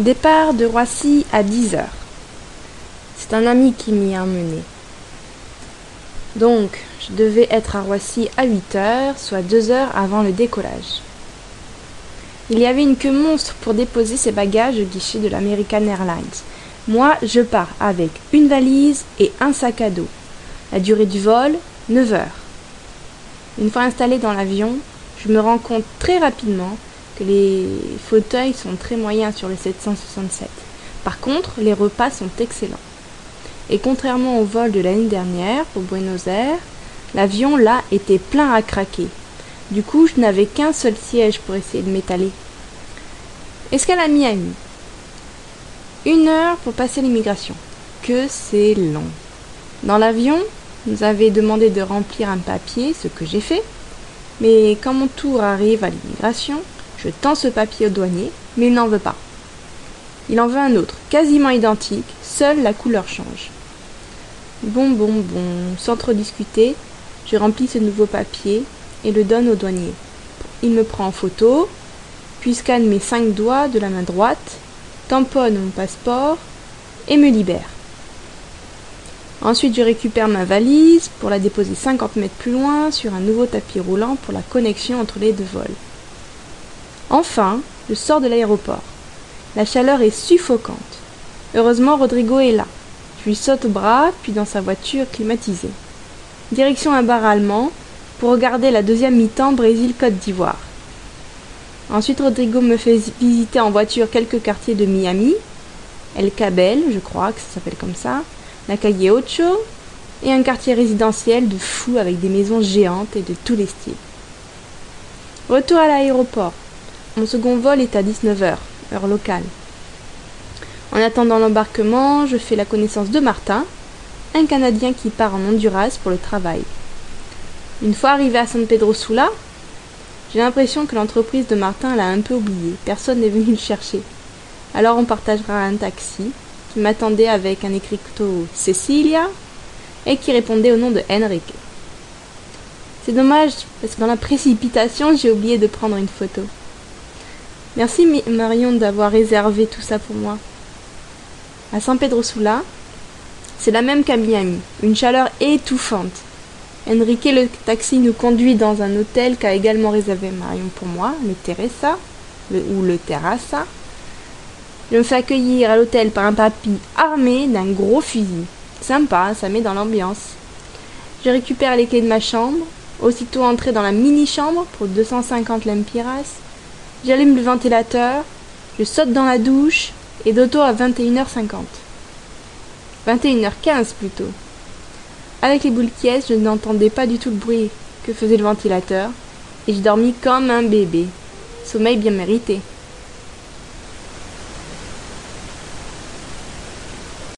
Départ de Roissy à 10 heures. C'est un ami qui m'y a emmené. Donc, je devais être à Roissy à 8 heures, soit 2 heures avant le décollage. Il y avait une queue monstre pour déposer ses bagages au guichet de l'American Airlines. Moi, je pars avec une valise et un sac à dos. La durée du vol, 9 heures. Une fois installé dans l'avion, je me rends compte très rapidement que les fauteuils sont très moyens sur le 767. Par contre, les repas sont excellents. Et contrairement au vol de l'année dernière pour Buenos Aires, l'avion là était plein à craquer. Du coup, je n'avais qu'un seul siège pour essayer de m'étaler. Est-ce qu'elle a mis à Une heure pour passer l'immigration? Que c'est long. Dans l'avion, nous avait demandé de remplir un papier, ce que j'ai fait. Mais quand mon tour arrive à l'immigration, je tends ce papier au douanier, mais il n'en veut pas. Il en veut un autre, quasiment identique, seule la couleur change. Bon, bon, bon, sans trop discuter, je remplis ce nouveau papier et le donne au douanier. Il me prend en photo, puis scanne mes cinq doigts de la main droite, tamponne mon passeport et me libère. Ensuite, je récupère ma valise pour la déposer 50 mètres plus loin sur un nouveau tapis roulant pour la connexion entre les deux vols. Enfin, je sors de l'aéroport. La chaleur est suffocante. Heureusement, Rodrigo est là. Je lui saute au bras, puis dans sa voiture climatisée. Direction un bar allemand pour regarder la deuxième mi-temps Brésil-Côte d'Ivoire. Ensuite, Rodrigo me fait visiter en voiture quelques quartiers de Miami, El Cabel, je crois que ça s'appelle comme ça, la Calle Ocho, et un quartier résidentiel de fous avec des maisons géantes et de tous les styles. Retour à l'aéroport. Mon second vol est à 19h, heure locale. En attendant l'embarquement, je fais la connaissance de Martin, un Canadien qui part en Honduras pour le travail. Une fois arrivé à San Pedro Sula, j'ai l'impression que l'entreprise de Martin l'a un peu oublié. Personne n'est venu le chercher. Alors on partagera un taxi qui m'attendait avec un écriteau Cecilia et qui répondait au nom de Henrique. C'est dommage parce que dans la précipitation, j'ai oublié de prendre une photo. Merci Marion d'avoir réservé tout ça pour moi. À San Pedro Sula, c'est la même qu'à Miami, une chaleur étouffante. Enrique le taxi nous conduit dans un hôtel qu'a également réservé Marion pour moi, le Teresa, ou le Terrassa. Je me fais accueillir à l'hôtel par un papy armé d'un gros fusil. Sympa, ça met dans l'ambiance. Je récupère les clés de ma chambre, aussitôt entré dans la mini-chambre pour 250 lempiras, J'allume le ventilateur, je saute dans la douche et d'auto à 21h50. 21h15 plutôt. Avec les boules qui je n'entendais pas du tout le bruit que faisait le ventilateur et j'ai dormi comme un bébé. Sommeil bien mérité.